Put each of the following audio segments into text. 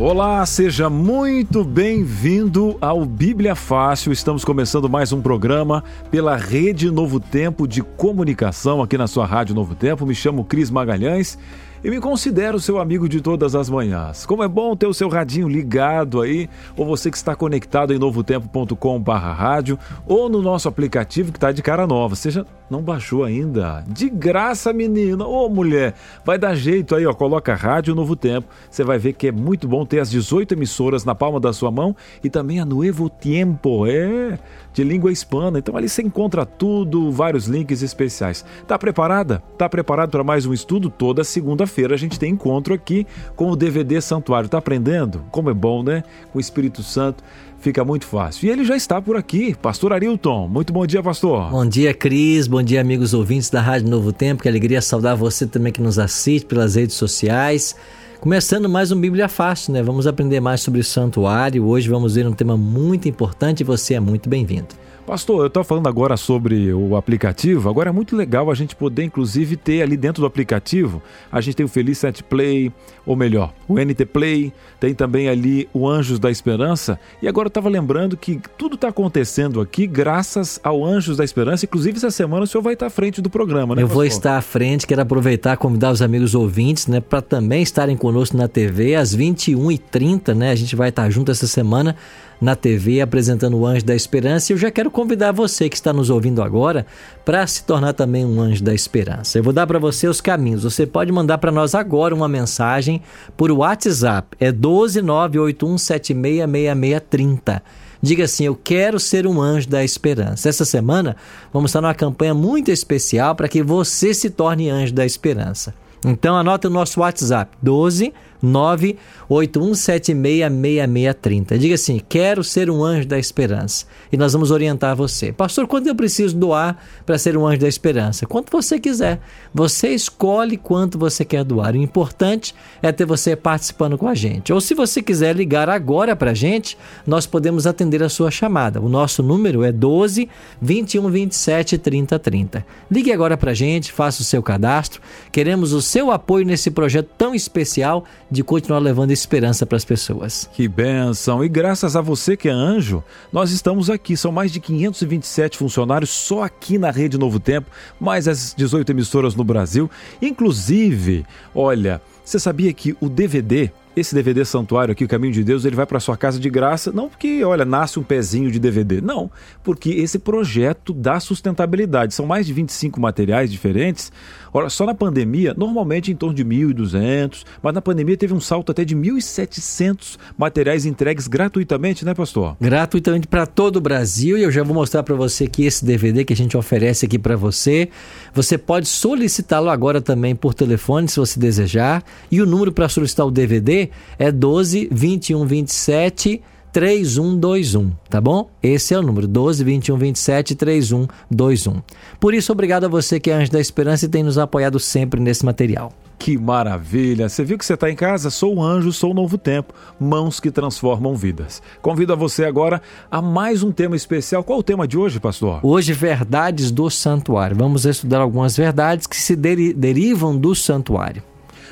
Olá, seja muito bem-vindo ao Bíblia Fácil. Estamos começando mais um programa pela Rede Novo Tempo de Comunicação aqui na sua Rádio Novo Tempo. Me chamo Cris Magalhães e me considero seu amigo de todas as manhãs. Como é bom ter o seu radinho ligado aí, ou você que está conectado em novotempo.com/rádio, ou no nosso aplicativo que está de cara nova. Seja não baixou ainda? De graça, menina. Ô, mulher, vai dar jeito aí, ó. Coloca Rádio Novo Tempo. Você vai ver que é muito bom ter as 18 emissoras na palma da sua mão e também a Nuevo Tempo. É, de língua hispana. Então ali você encontra tudo, vários links especiais. Tá preparada? Tá preparado para mais um estudo? Toda segunda-feira a gente tem encontro aqui com o DVD Santuário. Tá aprendendo? Como é bom, né? Com o Espírito Santo fica muito fácil. E ele já está por aqui, Pastor Arilton. Muito bom dia, pastor. Bom dia, Cris. Bom dia, amigos ouvintes da Rádio Novo Tempo. Que alegria saudar você também que nos assiste pelas redes sociais. Começando mais um Bíblia Fácil, né? Vamos aprender mais sobre o santuário. Hoje vamos ver um tema muito importante e você é muito bem-vindo. Pastor, eu estou falando agora sobre o aplicativo. Agora é muito legal a gente poder, inclusive, ter ali dentro do aplicativo. A gente tem o Feliz Set Play, ou melhor, o NT Play, tem também ali o Anjos da Esperança. E agora eu estava lembrando que tudo está acontecendo aqui graças ao Anjos da Esperança. Inclusive, essa semana o senhor vai estar à frente do programa, né? Eu vou estar à frente, quero aproveitar e convidar os amigos ouvintes, né, para também estarem conosco na TV às 21h30, né? A gente vai estar junto essa semana na TV apresentando o Anjo da Esperança. E eu já quero convidar você que está nos ouvindo agora para se tornar também um Anjo da Esperança. Eu vou dar para você os caminhos. Você pode mandar para nós agora uma mensagem por WhatsApp. É 12981766630. Diga assim: Eu quero ser um anjo da esperança. Essa semana vamos estar numa campanha muito especial para que você se torne anjo da esperança. Então anota o nosso WhatsApp: 12 981766630. Diga assim: quero ser um anjo da esperança. E nós vamos orientar você. Pastor, quanto eu preciso doar para ser um anjo da esperança? Quanto você quiser. Você escolhe quanto você quer doar. O importante é ter você participando com a gente. Ou se você quiser ligar agora para a gente, nós podemos atender a sua chamada. O nosso número é 12 21 27 30 30. Ligue agora para a gente, faça o seu cadastro. Queremos o seu apoio nesse projeto tão especial de continuar levando esperança para as pessoas. Que benção! E graças a você que é anjo, nós estamos aqui. São mais de 527 funcionários só aqui na Rede Novo Tempo, mais as 18 emissoras no Brasil. Inclusive, olha, você sabia que o DVD esse DVD Santuário aqui, o Caminho de Deus, ele vai para sua casa de graça, não porque, olha, nasce um pezinho de DVD, não, porque esse projeto dá sustentabilidade. São mais de 25 materiais diferentes. Olha, só na pandemia, normalmente em torno de 1.200, mas na pandemia teve um salto até de 1.700 materiais entregues gratuitamente, né, pastor? Gratuitamente para todo o Brasil, e eu já vou mostrar para você que esse DVD que a gente oferece aqui para você, você pode solicitá-lo agora também por telefone, se você desejar, e o número para solicitar o DVD é 12 21 27 3121, tá bom? Esse é o número 12 21 27 3121. Por isso, obrigado a você que é Anjo da Esperança e tem nos apoiado sempre nesse material. Que maravilha! Você viu que você está em casa? Sou o anjo, sou o novo tempo, mãos que transformam vidas. Convido a você agora a mais um tema especial. Qual o tema de hoje, pastor? Hoje, verdades do santuário. Vamos estudar algumas verdades que se deri derivam do santuário.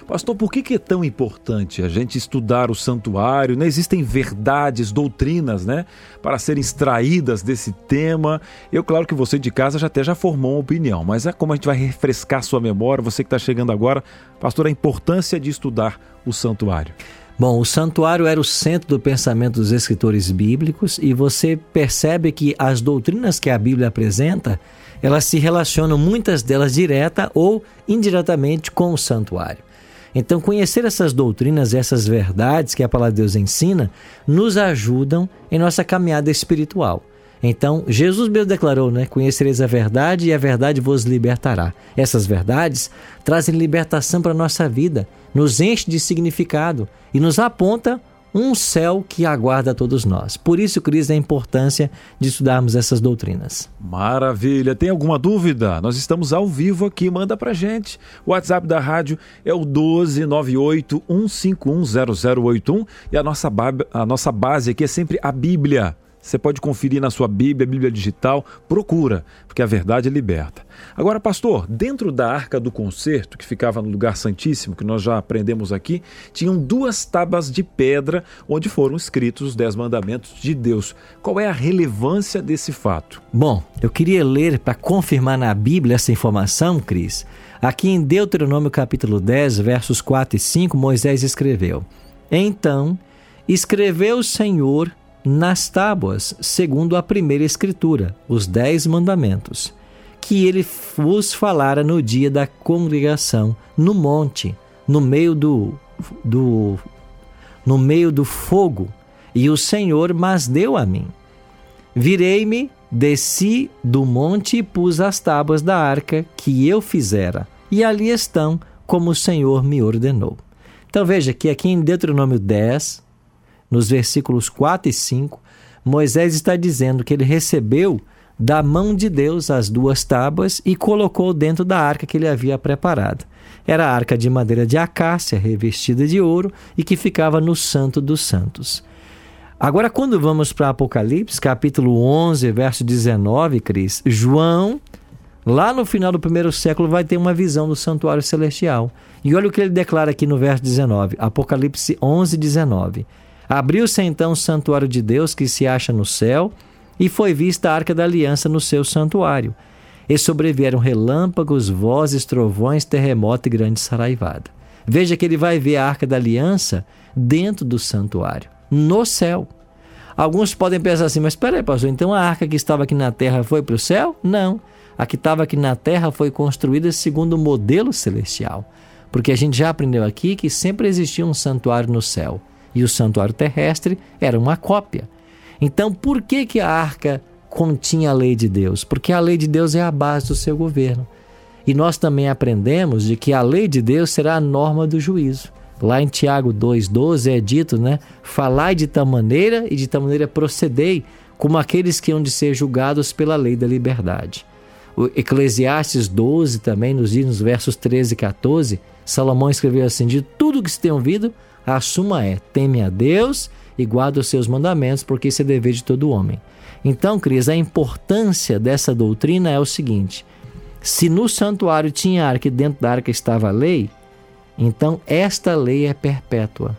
Pastor, por que, é tão importante a gente estudar o santuário? Não existem verdades, doutrinas, né, para serem extraídas desse tema. Eu, claro que você de casa já até já formou uma opinião, mas é como a gente vai refrescar sua memória, você que está chegando agora, pastor, a importância de estudar o santuário. Bom, o santuário era o centro do pensamento dos escritores bíblicos e você percebe que as doutrinas que a Bíblia apresenta, elas se relacionam muitas delas direta ou indiretamente com o santuário. Então, conhecer essas doutrinas, essas verdades que a palavra de Deus ensina, nos ajudam em nossa caminhada espiritual. Então, Jesus mesmo declarou, né? Conhecereis a verdade e a verdade vos libertará. Essas verdades trazem libertação para a nossa vida, nos enche de significado e nos aponta um céu que aguarda todos nós. Por isso, Cris, a importância de estudarmos essas doutrinas. Maravilha. Tem alguma dúvida? Nós estamos ao vivo aqui, manda pra gente. O WhatsApp da rádio é o 12981510081 e a nossa, a nossa base aqui é sempre a Bíblia. Você pode conferir na sua Bíblia, Bíblia digital, procura, porque a verdade liberta. Agora, pastor, dentro da arca do concerto, que ficava no lugar santíssimo, que nós já aprendemos aqui, tinham duas tábuas de pedra onde foram escritos os dez mandamentos de Deus. Qual é a relevância desse fato? Bom, eu queria ler para confirmar na Bíblia essa informação, Cris. Aqui em Deuteronômio capítulo 10, versos 4 e 5, Moisés escreveu: Então escreveu o Senhor nas tábuas, segundo a primeira escritura, os dez mandamentos, que ele vos falara no dia da congregação, no monte, no meio do, do no meio do fogo, e o Senhor mas deu a mim. Virei-me, desci do monte e pus as tábuas da arca que eu fizera, e ali estão, como o Senhor me ordenou. Então veja que aqui em Deuteronômio 10, nos versículos 4 e 5, Moisés está dizendo que ele recebeu da mão de Deus as duas tábuas e colocou dentro da arca que ele havia preparado. Era a arca de madeira de acácia, revestida de ouro e que ficava no Santo dos Santos. Agora, quando vamos para Apocalipse, capítulo 11, verso 19, Cris, João, lá no final do primeiro século, vai ter uma visão do santuário celestial. E olha o que ele declara aqui no verso 19, Apocalipse 11, 19. Abriu-se então o santuário de Deus que se acha no céu, e foi vista a arca da aliança no seu santuário. E sobrevieram relâmpagos, vozes, trovões, terremoto e grande saraivada. Veja que ele vai ver a arca da aliança dentro do santuário, no céu. Alguns podem pensar assim, mas espera aí, pastor, então a arca que estava aqui na terra foi para o céu? Não. A que estava aqui na terra foi construída segundo o modelo celestial. Porque a gente já aprendeu aqui que sempre existia um santuário no céu e o santuário terrestre era uma cópia. Então, por que, que a arca continha a lei de Deus? Porque a lei de Deus é a base do seu governo. E nós também aprendemos de que a lei de Deus será a norma do juízo. Lá em Tiago 2,12 é dito, né? Falai de tal maneira e de tal maneira procedei, como aqueles que hão de ser julgados pela lei da liberdade. O Eclesiastes 12 também nos diz, nos versos 13 e 14, Salomão escreveu assim: De tudo que se tem ouvido, a suma é: teme a Deus e guarda os seus mandamentos, porque isso é dever de todo homem. Então, Cris, a importância dessa doutrina é o seguinte: se no santuário tinha arca e dentro da arca estava a lei, então esta lei é perpétua.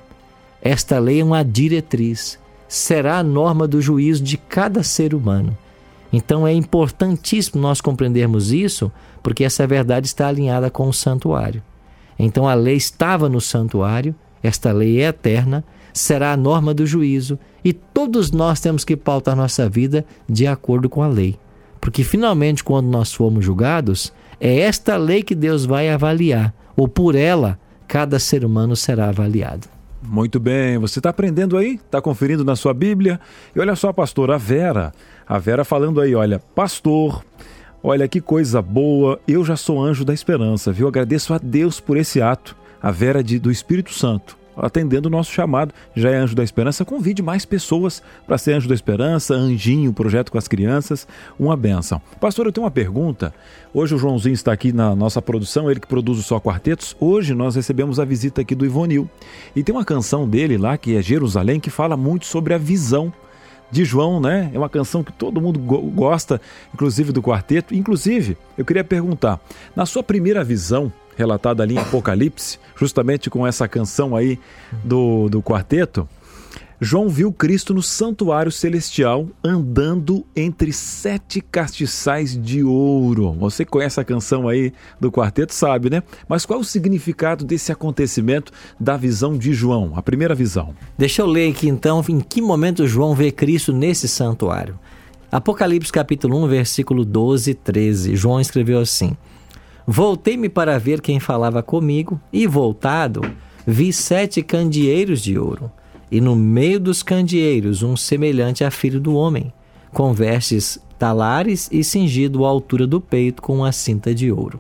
Esta lei é uma diretriz, será a norma do juízo de cada ser humano. Então é importantíssimo nós compreendermos isso, porque essa verdade está alinhada com o santuário. Então a lei estava no santuário, esta lei é eterna, será a norma do juízo e todos nós temos que pautar nossa vida de acordo com a lei. Porque finalmente, quando nós formos julgados, é esta lei que Deus vai avaliar, ou por ela, cada ser humano será avaliado. Muito bem, você está aprendendo aí? Está conferindo na sua Bíblia? E olha só, pastor, a Vera, a Vera falando aí, olha, pastor, olha que coisa boa, eu já sou anjo da esperança, viu? Agradeço a Deus por esse ato a Vera de, do Espírito Santo, atendendo o nosso chamado, já é Anjo da Esperança, convide mais pessoas para ser Anjo da Esperança, Anjinho, projeto com as crianças, uma benção. Pastor, eu tenho uma pergunta. Hoje o Joãozinho está aqui na nossa produção, ele que produz o Só Quartetos. Hoje nós recebemos a visita aqui do Ivonil. E tem uma canção dele lá, que é Jerusalém, que fala muito sobre a visão de João, né? É uma canção que todo mundo go gosta, inclusive do quarteto. Inclusive, eu queria perguntar, na sua primeira visão, relatada ali em Apocalipse, justamente com essa canção aí do, do quarteto, João viu Cristo no santuário celestial andando entre sete castiçais de ouro. Você conhece a canção aí do quarteto, sabe, né? Mas qual é o significado desse acontecimento da visão de João, a primeira visão? Deixa eu ler aqui então em que momento João vê Cristo nesse santuário. Apocalipse capítulo 1, versículo 12 e 13. João escreveu assim: Voltei-me para ver quem falava comigo, e voltado, vi sete candeeiros de ouro, e no meio dos candeeiros um semelhante a filho do homem, com vestes talares e cingido à altura do peito com uma cinta de ouro.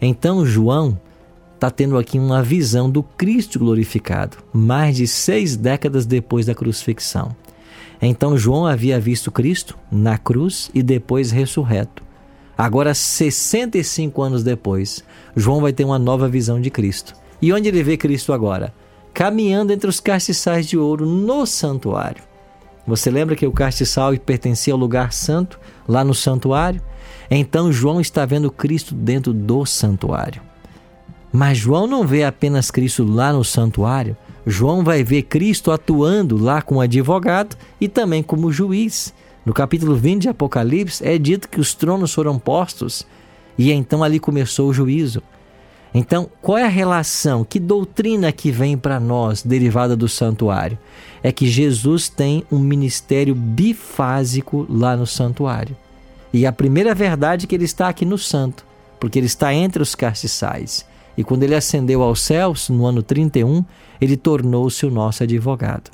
Então João está tendo aqui uma visão do Cristo glorificado, mais de seis décadas depois da crucifixão. Então João havia visto Cristo na cruz e depois ressurreto. Agora, 65 anos depois, João vai ter uma nova visão de Cristo. E onde ele vê Cristo agora? Caminhando entre os castiçais de ouro no santuário. Você lembra que o castiçal pertencia ao lugar santo, lá no santuário? Então João está vendo Cristo dentro do santuário. Mas João não vê apenas Cristo lá no santuário, João vai ver Cristo atuando lá como advogado e também como juiz. No capítulo 20 de Apocalipse é dito que os tronos foram postos e então ali começou o juízo. Então, qual é a relação? Que doutrina que vem para nós derivada do santuário? É que Jesus tem um ministério bifásico lá no santuário. E a primeira verdade é que ele está aqui no santo, porque ele está entre os castiçais. E quando ele ascendeu aos céus, no ano 31, ele tornou-se o nosso advogado.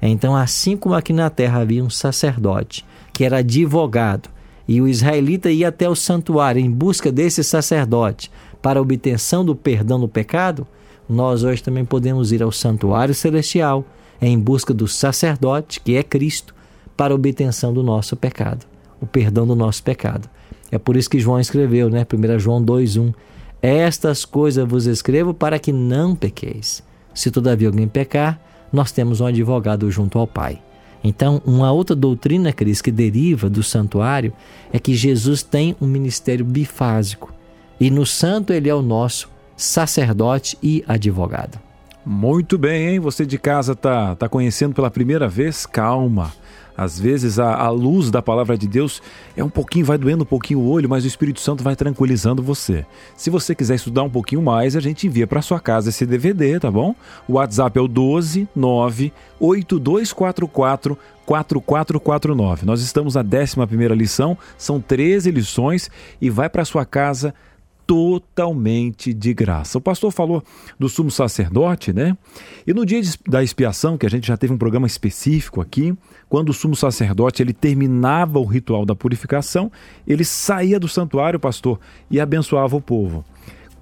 Então, assim como aqui na terra havia um sacerdote que era advogado, e o israelita ia até o santuário em busca desse sacerdote para obtenção do perdão do pecado, nós hoje também podemos ir ao santuário celestial em busca do sacerdote, que é Cristo, para obtenção do nosso pecado, o perdão do nosso pecado. É por isso que João escreveu, né? 1 João 2:1. Estas coisas vos escrevo para que não pequeis. Se todavia alguém pecar, nós temos um advogado junto ao Pai. Então, uma outra doutrina, Cris, que deriva do santuário é que Jesus tem um ministério bifásico. E no santo ele é o nosso sacerdote e advogado. Muito bem, hein? Você de casa tá, tá conhecendo pela primeira vez? Calma. Às vezes a, a, luz da palavra de Deus é um pouquinho, vai doendo um pouquinho o olho, mas o Espírito Santo vai tranquilizando você. Se você quiser estudar um pouquinho mais, a gente envia para sua casa esse DVD, tá bom? O WhatsApp é o 12 9 8244 4449. Nós estamos na 11 lição, são 13 lições e vai para sua casa totalmente de graça. O pastor falou do sumo sacerdote, né? E no dia da expiação, que a gente já teve um programa específico aqui, quando o sumo sacerdote ele terminava o ritual da purificação, ele saía do santuário, pastor, e abençoava o povo.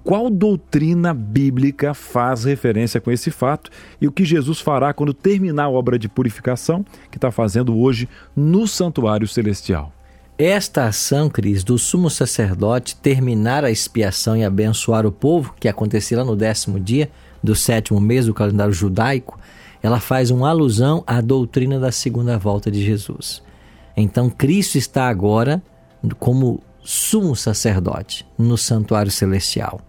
Qual doutrina bíblica faz referência com esse fato e o que Jesus fará quando terminar a obra de purificação que está fazendo hoje no santuário celestial? Esta ação, Cris, do sumo sacerdote terminar a expiação e abençoar o povo, que acontecerá no décimo dia do sétimo mês do calendário judaico, ela faz uma alusão à doutrina da segunda volta de Jesus. Então, Cristo está agora como sumo sacerdote no santuário celestial.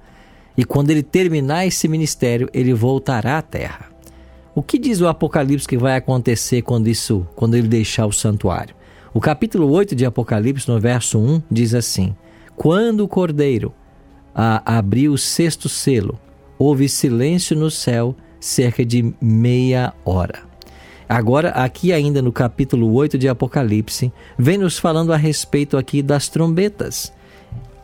E quando ele terminar esse ministério, ele voltará à terra. O que diz o Apocalipse que vai acontecer quando isso, quando ele deixar o santuário? O capítulo 8 de Apocalipse, no verso 1, diz assim: Quando o cordeiro abriu o sexto selo, houve silêncio no céu cerca de meia hora. Agora, aqui ainda no capítulo 8 de Apocalipse, vem nos falando a respeito aqui das trombetas.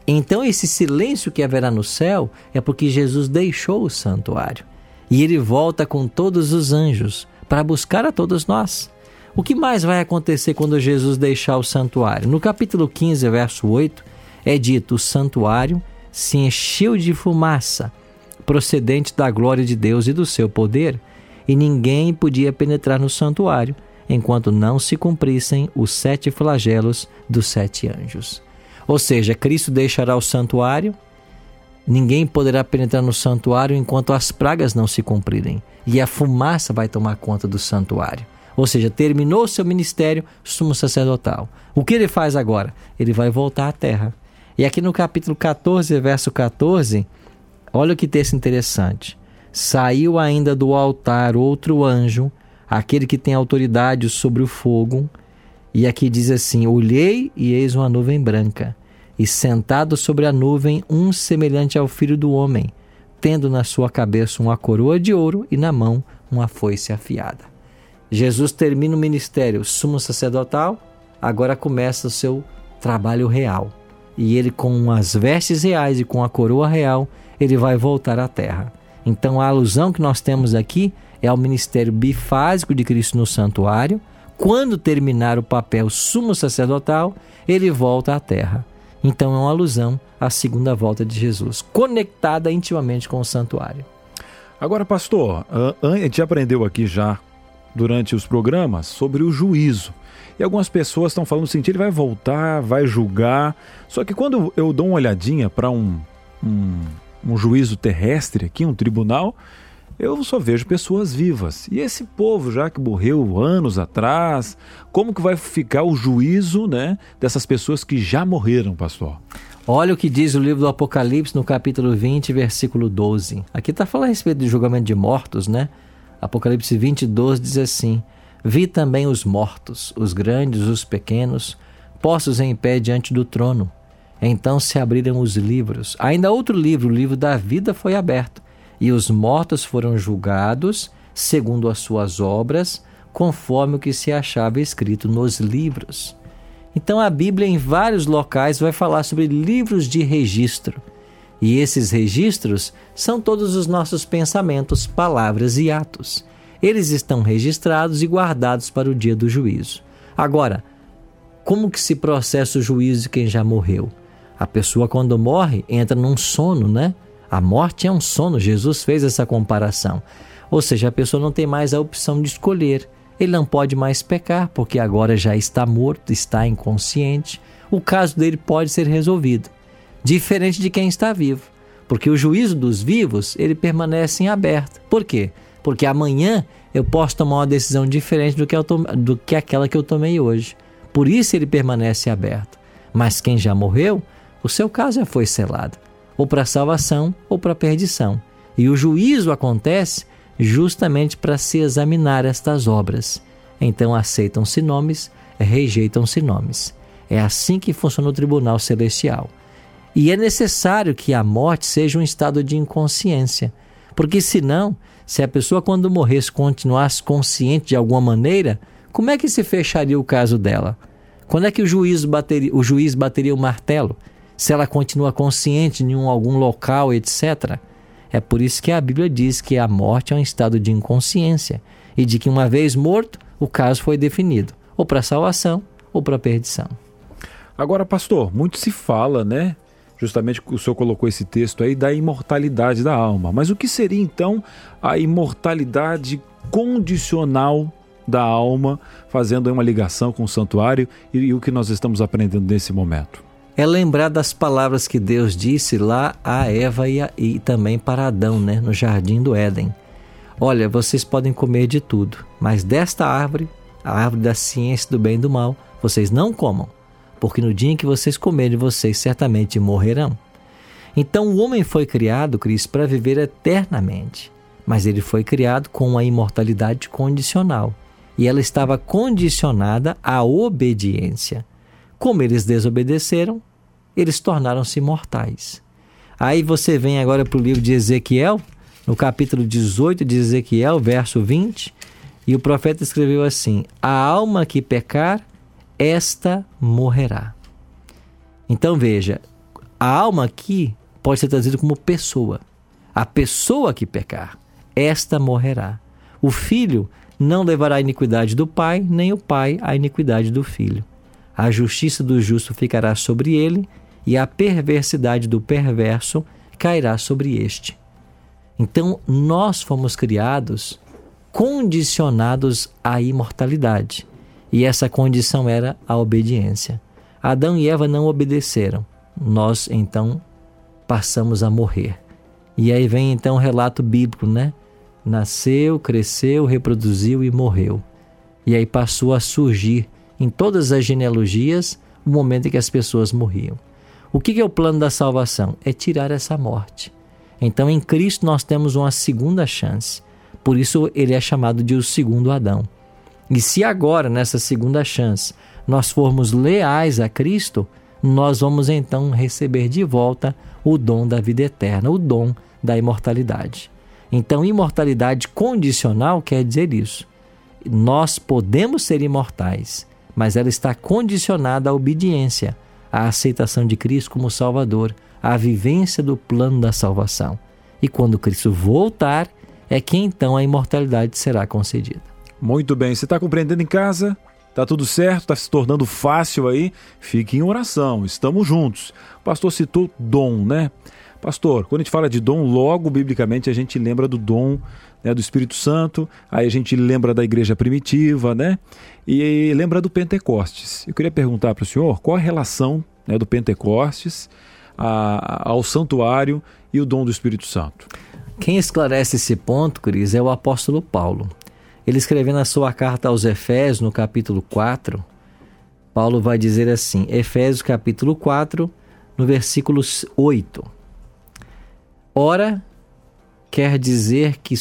Então, esse silêncio que haverá no céu é porque Jesus deixou o santuário. E ele volta com todos os anjos para buscar a todos nós. O que mais vai acontecer quando Jesus deixar o santuário? No capítulo 15, verso 8, é dito: o santuário se encheu de fumaça procedente da glória de Deus e do seu poder, e ninguém podia penetrar no santuário enquanto não se cumprissem os sete flagelos dos sete anjos. Ou seja, Cristo deixará o santuário, ninguém poderá penetrar no santuário enquanto as pragas não se cumprirem, e a fumaça vai tomar conta do santuário. Ou seja, terminou seu ministério sumo sacerdotal. O que ele faz agora? Ele vai voltar à terra. E aqui no capítulo 14, verso 14, olha que texto interessante. Saiu ainda do altar outro anjo, aquele que tem autoridade sobre o fogo. E aqui diz assim: Olhei e eis uma nuvem branca, e sentado sobre a nuvem um semelhante ao filho do homem, tendo na sua cabeça uma coroa de ouro e na mão uma foice afiada. Jesus termina o ministério sumo sacerdotal, agora começa o seu trabalho real. E ele, com as vestes reais e com a coroa real, ele vai voltar à terra. Então a alusão que nós temos aqui é ao ministério bifásico de Cristo no santuário. Quando terminar o papel sumo sacerdotal, ele volta à terra. Então é uma alusão à segunda volta de Jesus, conectada intimamente com o santuário. Agora, pastor, a gente aprendeu aqui já durante os programas sobre o juízo. E algumas pessoas estão falando assim, ele vai voltar, vai julgar. Só que quando eu dou uma olhadinha para um, um, um juízo terrestre aqui, um tribunal, eu só vejo pessoas vivas. E esse povo já que morreu anos atrás, como que vai ficar o juízo, né, dessas pessoas que já morreram, pastor? Olha o que diz o livro do Apocalipse no capítulo 20, versículo 12. Aqui está falando a respeito do julgamento de mortos, né? Apocalipse 20, 12 diz assim: Vi também os mortos, os grandes, os pequenos, postos em pé diante do trono. Então se abriram os livros. Ainda outro livro, o livro da vida, foi aberto, e os mortos foram julgados segundo as suas obras, conforme o que se achava escrito nos livros. Então a Bíblia, em vários locais, vai falar sobre livros de registro. E esses registros são todos os nossos pensamentos, palavras e atos eles estão registrados e guardados para o dia do juízo. Agora, como que se processa o juízo de quem já morreu? A pessoa quando morre entra num sono, né? A morte é um sono, Jesus fez essa comparação. Ou seja, a pessoa não tem mais a opção de escolher. Ele não pode mais pecar, porque agora já está morto, está inconsciente. O caso dele pode ser resolvido, diferente de quem está vivo, porque o juízo dos vivos, ele permanece em aberto. Por quê? porque amanhã eu posso tomar uma decisão diferente do que, do que aquela que eu tomei hoje. Por isso ele permanece aberto. Mas quem já morreu, o seu caso já foi selado, ou para salvação ou para perdição. E o juízo acontece justamente para se examinar estas obras. Então aceitam-se nomes, rejeitam-se nomes. É assim que funciona o tribunal celestial. E é necessário que a morte seja um estado de inconsciência, porque senão se a pessoa, quando morresse, continuasse consciente de alguma maneira, como é que se fecharia o caso dela? Quando é que o juiz bateria, o juiz bateria o martelo? Se ela continua consciente em um, algum local, etc. É por isso que a Bíblia diz que a morte é um estado de inconsciência e de que, uma vez morto, o caso foi definido, ou para salvação ou para perdição. Agora, pastor, muito se fala, né, justamente o senhor colocou esse texto aí da imortalidade da alma. Mas o que seria então a imortalidade condicional da alma, fazendo uma ligação com o santuário e, e o que nós estamos aprendendo nesse momento? É lembrar das palavras que Deus disse lá a Eva e, a, e também para Adão, né, no jardim do Éden. Olha, vocês podem comer de tudo, mas desta árvore, a árvore da ciência do bem e do mal, vocês não comam porque no dia em que vocês comerem, vocês certamente morrerão. Então o homem foi criado, Cristo, para viver eternamente, mas ele foi criado com uma imortalidade condicional, e ela estava condicionada à obediência. Como eles desobedeceram, eles tornaram-se mortais. Aí você vem agora para o livro de Ezequiel, no capítulo 18 de Ezequiel, verso 20, e o profeta escreveu assim: A alma que pecar, esta morrerá. Então veja, a alma aqui pode ser traduzida como pessoa. A pessoa que pecar, esta morrerá. O filho não levará a iniquidade do pai, nem o pai a iniquidade do filho. A justiça do justo ficará sobre ele, e a perversidade do perverso cairá sobre este. Então, nós fomos criados condicionados à imortalidade. E essa condição era a obediência. Adão e Eva não obedeceram. Nós então passamos a morrer. E aí vem então o relato bíblico, né? Nasceu, cresceu, reproduziu e morreu. E aí passou a surgir em todas as genealogias o momento em que as pessoas morriam. O que é o plano da salvação? É tirar essa morte. Então em Cristo nós temos uma segunda chance. Por isso ele é chamado de o segundo Adão. E se agora, nessa segunda chance, nós formos leais a Cristo, nós vamos então receber de volta o dom da vida eterna, o dom da imortalidade. Então, imortalidade condicional quer dizer isso. Nós podemos ser imortais, mas ela está condicionada à obediência, à aceitação de Cristo como Salvador, à vivência do plano da salvação. E quando Cristo voltar, é que então a imortalidade será concedida. Muito bem, você está compreendendo em casa? Tá tudo certo? Tá se tornando fácil aí? Fique em oração, estamos juntos. O pastor citou dom, né? Pastor, quando a gente fala de dom, logo biblicamente a gente lembra do dom né, do Espírito Santo, aí a gente lembra da igreja primitiva, né? E lembra do Pentecostes. Eu queria perguntar para o senhor qual a relação né, do Pentecostes a, ao santuário e o dom do Espírito Santo. Quem esclarece esse ponto, Cris, é o apóstolo Paulo. Ele escrevendo a sua carta aos Efésios, no capítulo 4, Paulo vai dizer assim, Efésios capítulo 4, no versículo 8. Ora, quer dizer que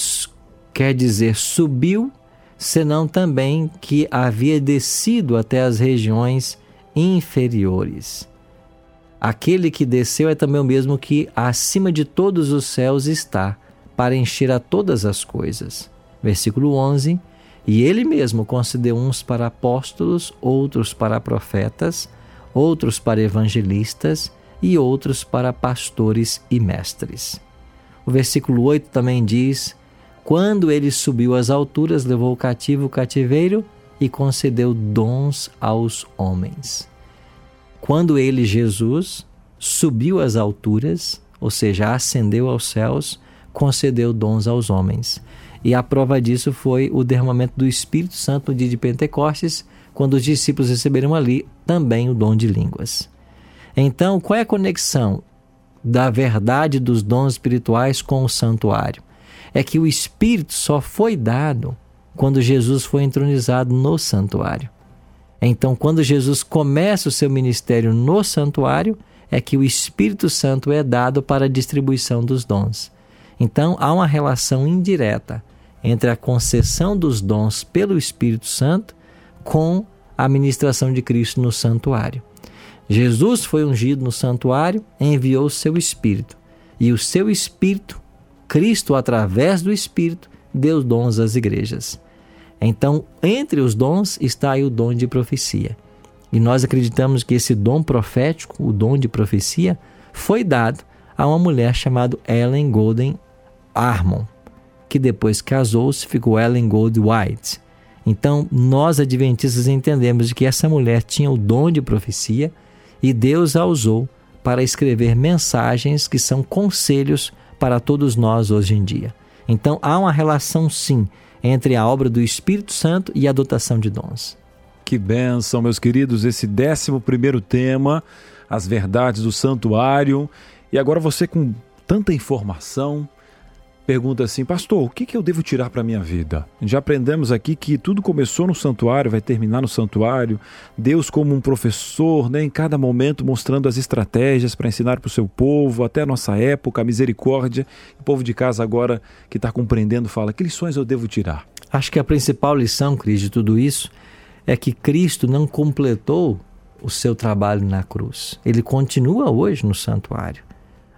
quer dizer subiu, senão também que havia descido até as regiões inferiores. Aquele que desceu é também o mesmo que acima de todos os céus está, para encher a todas as coisas. Versículo 11. E ele mesmo concedeu uns para apóstolos, outros para profetas, outros para evangelistas e outros para pastores e mestres. O versículo 8 também diz: Quando ele subiu às alturas, levou o cativo o cativeiro e concedeu dons aos homens. Quando ele, Jesus, subiu às alturas, ou seja, ascendeu aos céus, concedeu dons aos homens. E a prova disso foi o derramamento do Espírito Santo no dia de Pentecostes, quando os discípulos receberam ali também o dom de línguas. Então, qual é a conexão da verdade dos dons espirituais com o santuário? É que o Espírito só foi dado quando Jesus foi entronizado no santuário. Então, quando Jesus começa o seu ministério no santuário, é que o Espírito Santo é dado para a distribuição dos dons. Então, há uma relação indireta entre a concessão dos dons pelo Espírito Santo com a ministração de Cristo no santuário. Jesus foi ungido no santuário, enviou o seu Espírito. E o seu Espírito, Cristo, através do Espírito, deu dons às igrejas. Então, entre os dons está aí o dom de profecia. E nós acreditamos que esse dom profético, o dom de profecia, foi dado a uma mulher chamada Ellen Golden Armon, que depois casou-se ficou Ellen Gold White. Então, nós adventistas entendemos que essa mulher tinha o dom de profecia, e Deus a usou para escrever mensagens que são conselhos para todos nós hoje em dia. Então há uma relação sim entre a obra do Espírito Santo e a dotação de dons. Que bênção, meus queridos, esse décimo primeiro tema, as verdades do santuário. E agora você com tanta informação, pergunta assim, pastor, o que, que eu devo tirar para minha vida? Já aprendemos aqui que tudo começou no santuário, vai terminar no santuário. Deus, como um professor, né, em cada momento mostrando as estratégias para ensinar para o seu povo, até a nossa época, a misericórdia. O povo de casa agora que está compreendendo fala: que lições eu devo tirar? Acho que a principal lição, Cris, de tudo isso é que Cristo não completou o seu trabalho na cruz. Ele continua hoje no santuário.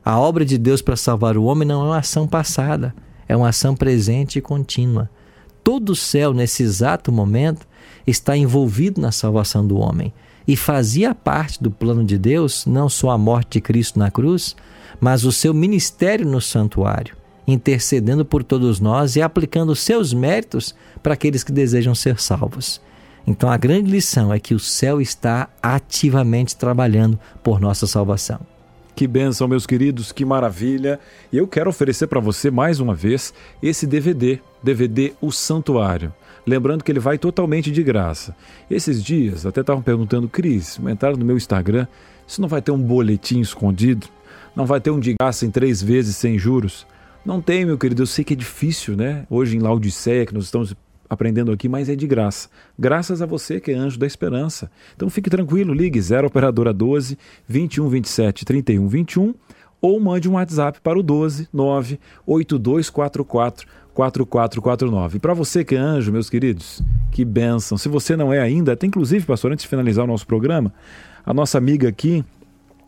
A obra de Deus para salvar o homem não é uma ação passada, é uma ação presente e contínua. Todo o céu, nesse exato momento, está envolvido na salvação do homem e fazia parte do plano de Deus não só a morte de Cristo na cruz, mas o seu ministério no santuário, intercedendo por todos nós e aplicando seus méritos para aqueles que desejam ser salvos. Então a grande lição é que o céu está ativamente trabalhando por nossa salvação. Que benção, meus queridos, que maravilha. E eu quero oferecer para você mais uma vez esse DVD, DVD O Santuário. Lembrando que ele vai totalmente de graça. Esses dias até estavam perguntando, Cris, entraram no meu Instagram, isso não vai ter um boletim escondido? Não vai ter um de graça em três vezes sem juros? Não tem, meu querido, eu sei que é difícil, né? Hoje em Laodiceia, que nós estamos aprendendo aqui, mas é de graça. Graças a você que é anjo da esperança. Então fique tranquilo, ligue 0 operadora 12 21 27 31 21 ou mande um WhatsApp para o 12 9 8244 4449. E para você que é anjo, meus queridos, que bênção. Se você não é ainda, até inclusive, pastor, antes de finalizar o nosso programa, a nossa amiga aqui,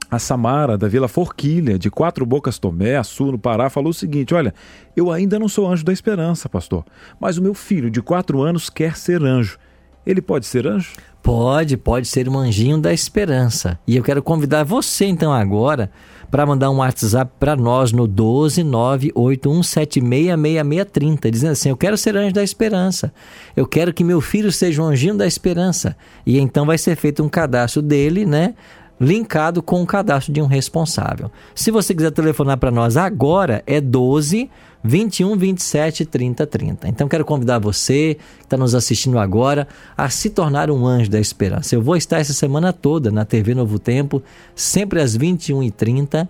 a Samara, da Vila Forquilha, de Quatro Bocas Tomé, Açu, no Pará, falou o seguinte: Olha, eu ainda não sou anjo da esperança, pastor, mas o meu filho de quatro anos quer ser anjo. ele pode ser anjo? Pode, pode ser um anjinho da esperança. E eu quero convidar você então agora para mandar um WhatsApp para nós no 12981766630, dizendo assim: Eu quero ser anjo da esperança. Eu quero que meu filho seja um anjinho da esperança. E então vai ser feito um cadastro dele, né? Linkado com o cadastro de um responsável. Se você quiser telefonar para nós agora, é 12 21 27 30 30. Então quero convidar você que está nos assistindo agora a se tornar um anjo da esperança. Eu vou estar essa semana toda na TV Novo Tempo, sempre às 21h30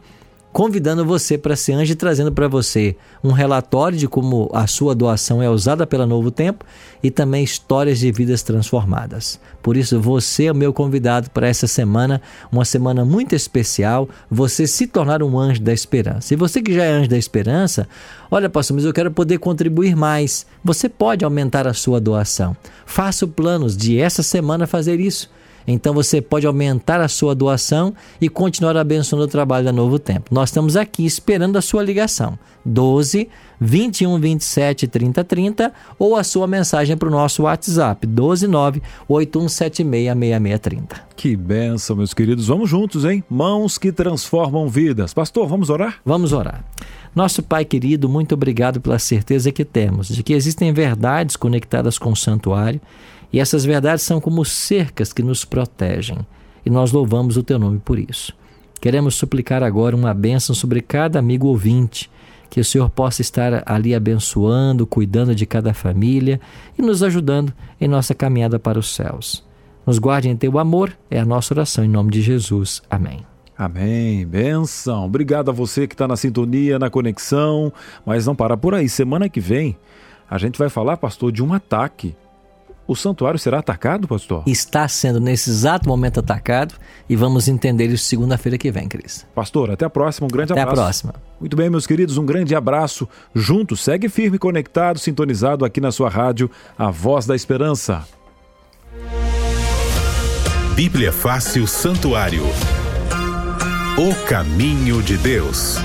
convidando você para ser anjo e trazendo para você um relatório de como a sua doação é usada pela Novo Tempo e também histórias de vidas transformadas. Por isso, você é o meu convidado para essa semana, uma semana muito especial, você se tornar um anjo da esperança. E você que já é anjo da esperança, olha, pastor, mas eu quero poder contribuir mais. Você pode aumentar a sua doação. Faça planos de essa semana fazer isso. Então você pode aumentar a sua doação e continuar abençoando o trabalho da Novo Tempo. Nós estamos aqui esperando a sua ligação. 12 21 27 30 30 ou a sua mensagem para o nosso WhatsApp 129 8176 Que benção, meus queridos. Vamos juntos, hein? Mãos que transformam vidas. Pastor, vamos orar? Vamos orar. Nosso Pai querido, muito obrigado pela certeza que temos de que existem verdades conectadas com o santuário e essas verdades são como cercas que nos protegem, e nós louvamos o teu nome por isso. Queremos suplicar agora uma bênção sobre cada amigo ouvinte, que o Senhor possa estar ali abençoando, cuidando de cada família e nos ajudando em nossa caminhada para os céus. Nos guarde em teu amor, é a nossa oração em nome de Jesus. Amém. Amém. Benção. Obrigado a você que está na sintonia, na conexão. Mas não para por aí. Semana que vem a gente vai falar, pastor, de um ataque o santuário será atacado, pastor? Está sendo nesse exato momento atacado e vamos entender isso segunda-feira que vem, Cris. Pastor, até a próxima, um grande até abraço. Até a próxima. Muito bem, meus queridos, um grande abraço. Junto, segue firme, conectado, sintonizado aqui na sua rádio, a voz da esperança. Bíblia Fácil Santuário. O caminho de Deus.